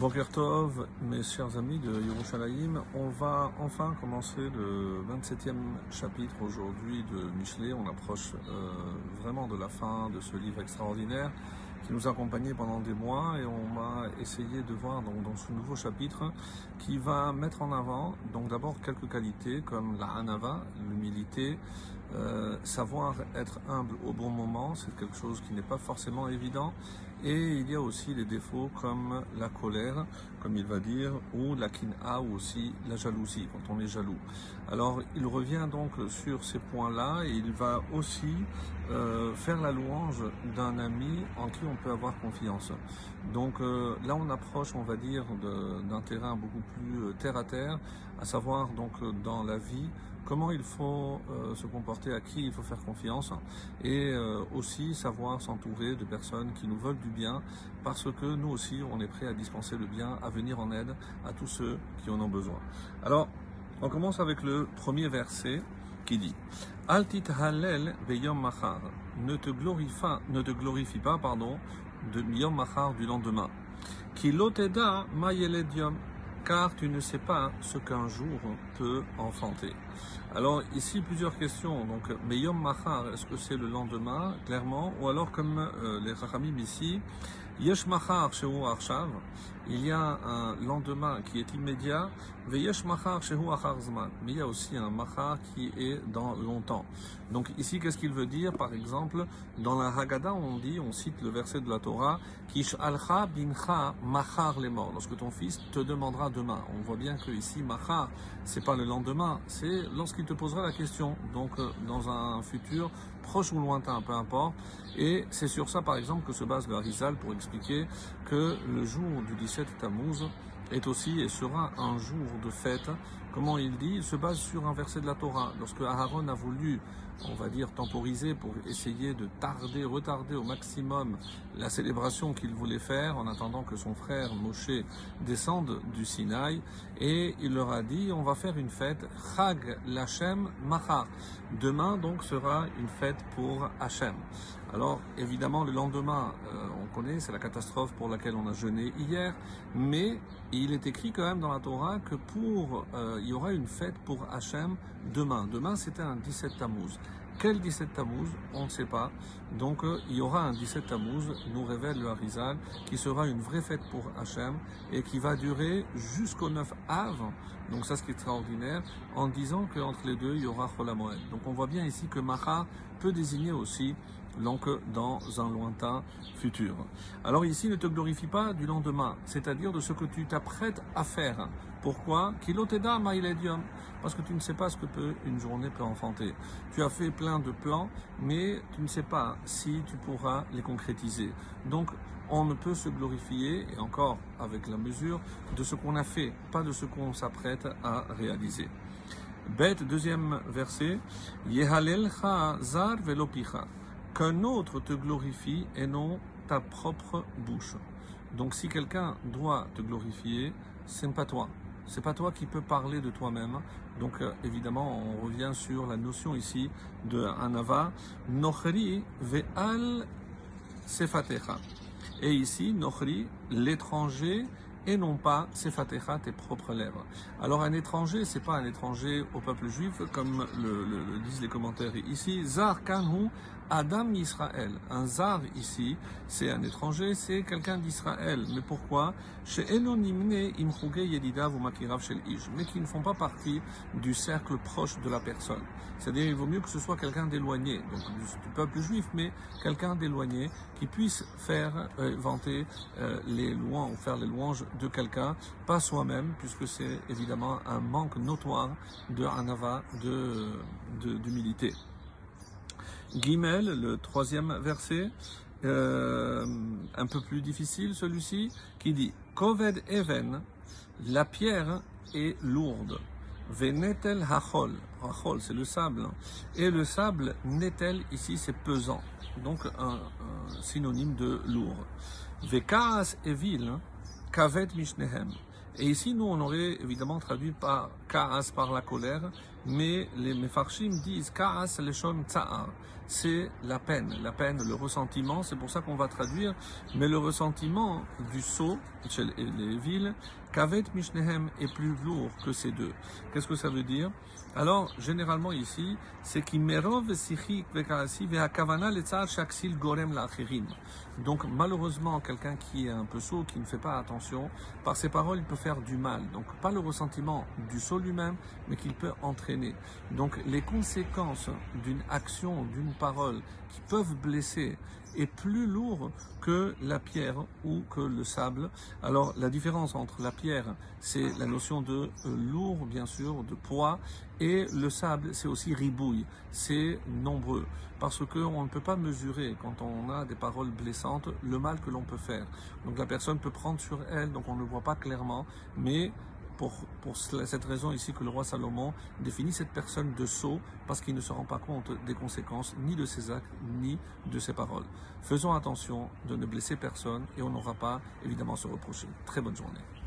Boker Tov, mes chers amis de Yerushalayim, on va enfin commencer le 27e chapitre aujourd'hui de Michelet. On approche euh, vraiment de la fin de ce livre extraordinaire qui nous a accompagnés pendant des mois et on va essayer de voir donc, dans ce nouveau chapitre qui va mettre en avant donc d'abord quelques qualités comme la hanava, l'humilité, euh, savoir être humble au bon moment, c'est quelque chose qui n'est pas forcément évident. Et il y a aussi les défauts comme la colère, comme il va dire, ou la kina, ou aussi la jalousie, quand on est jaloux. Alors il revient donc sur ces points-là et il va aussi euh, faire la louange d'un ami en qui on peut avoir confiance. Donc euh, là on approche, on va dire, d'un terrain beaucoup plus euh, terre à terre, à savoir donc dans la vie comment il faut euh, se comporter, à qui il faut faire confiance et euh, aussi savoir s'entourer de personnes qui nous veulent du bien parce que nous aussi on est prêt à dispenser le bien, à venir en aide à tous ceux qui en ont besoin. Alors on commence avec le premier verset qui dit Altit Halel beyom machar ne te glorifie, ne te glorifie pas pardon de yom machar du lendemain. Qui loteda mayeledium car tu ne sais pas ce qu'un jour peut enfanter. Alors ici plusieurs questions. Donc, mais Yom Machar, est-ce que c'est le lendemain, clairement, ou alors comme euh, les Rachamim ici, Yesh Machar Arshav, il y a un lendemain qui est immédiat, Veyesh Machar Zman, mais il y a aussi un Machar qui est dans longtemps. Donc ici, qu'est-ce qu'il veut dire? Par exemple, dans la Haggadah, on dit, on cite le verset de la Torah, Kish Alcha Bincha Machar les morts, lorsque ton fils te demandera demain. On voit bien que ici, Machar, c'est pas le lendemain, c'est lorsqu'il te posera la question, donc euh, dans un futur proche ou lointain, peu importe. Et c'est sur ça, par exemple, que se base le Harizal pour expliquer que le jour du 17 Tammuz est aussi et sera un jour de fête. Comment il dit Il se base sur un verset de la Torah. Lorsque Aaron a voulu, on va dire, temporiser pour essayer de tarder, retarder au maximum la célébration qu'il voulait faire en attendant que son frère Moshe descende du Sinaï, et il leur a dit on va faire une fête, Chag Lachem Machar. Demain donc sera une fête pour Hachem. Alors évidemment le lendemain, euh, on connaît, c'est la catastrophe pour laquelle on a jeûné hier, mais il est écrit quand même dans la Torah que pour euh, il y aura une fête pour Hachem demain. Demain c'était un 17 Tammuz. Quel 17 Tammuz On ne sait pas. Donc euh, il y aura un 17 Tammuz, nous révèle le Harizal, qui sera une vraie fête pour Hachem et qui va durer jusqu'au 9 Av. Donc ça, ce qui est extraordinaire, en disant qu'entre les deux, il y aura Cholamoed. Donc on voit bien ici que Macha peut désigner aussi donc dans un lointain futur. Alors ici, ne te glorifie pas du lendemain, c'est-à-dire de ce que tu t'apprêtes à faire. Pourquoi? Parce que tu ne sais pas ce que peut une journée peut enfanter. Tu as fait plein de plans, mais tu ne sais pas si tu pourras les concrétiser. Donc, on ne peut se glorifier, et encore avec la mesure, de ce qu'on a fait, pas de ce qu'on s'apprête à réaliser. Bête, deuxième verset, Yehalel zar velopicha qu'un autre te glorifie et non ta propre bouche. Donc si quelqu'un doit te glorifier, c'est pas toi. C'est pas toi qui peux parler de toi-même. Donc euh, évidemment, on revient sur la notion ici de anava, nochri ve'al sefatecha. Et ici, nochri, l'étranger et non pas sefatecha, tes propres lèvres. Alors un étranger, c'est pas un étranger au peuple juif comme le, disent les commentaires ici. Zar Adam Israël. Un zar ici, c'est un étranger, c'est quelqu'un d'Israël. Mais pourquoi? Chez mais qui ne font pas partie du cercle proche de la personne. C'est-à-dire, il vaut mieux que ce soit quelqu'un d'éloigné, donc du, peuple juif, mais quelqu'un d'éloigné qui puisse faire euh, vanter euh, les louanges ou faire les louanges de quelqu'un, pas soi-même, puisque c'est évidemment un manque notoire de anava, de d'humilité. Gimel, le troisième verset, euh, un peu plus difficile celui-ci, qui dit Koved Even, la pierre est lourde. Venetel hachol, hachol c'est le sable, et le sable netel ici c'est pesant, donc un, synonyme de lourd. Vekaas evil, kavet mishnehem, Et ici, nous, on aurait évidemment traduit par Ka'as par la colère, mais les Mefarshim disent Ka'as leshon tsa'ar. C'est la peine, la peine, le ressentiment, c'est pour ça qu'on va traduire, mais le ressentiment du sceau, chez les villes, Kavet Mishnehem est plus lourd que ces deux. Qu'est-ce que ça veut dire? Alors, généralement ici, c'est merov letzar shaksil gorem. Donc, malheureusement, quelqu'un qui est un peu sot, qui ne fait pas attention, par ses paroles, il peut faire du mal. Donc, pas le ressentiment du sot lui-même, mais qu'il peut entraîner. Donc, les conséquences d'une action, d'une parole, qui peuvent blesser, est plus lourd que la pierre ou que le sable. Alors la différence entre la pierre, c'est la notion de euh, lourd, bien sûr, de poids, et le sable, c'est aussi ribouille, c'est nombreux. Parce qu'on ne peut pas mesurer, quand on a des paroles blessantes, le mal que l'on peut faire. Donc la personne peut prendre sur elle, donc on ne le voit pas clairement, mais pour, pour, cette raison ici que le roi Salomon définit cette personne de sot parce qu'il ne se rend pas compte des conséquences ni de ses actes ni de ses paroles. Faisons attention de ne blesser personne et on n'aura pas évidemment à se reprocher. Très bonne journée.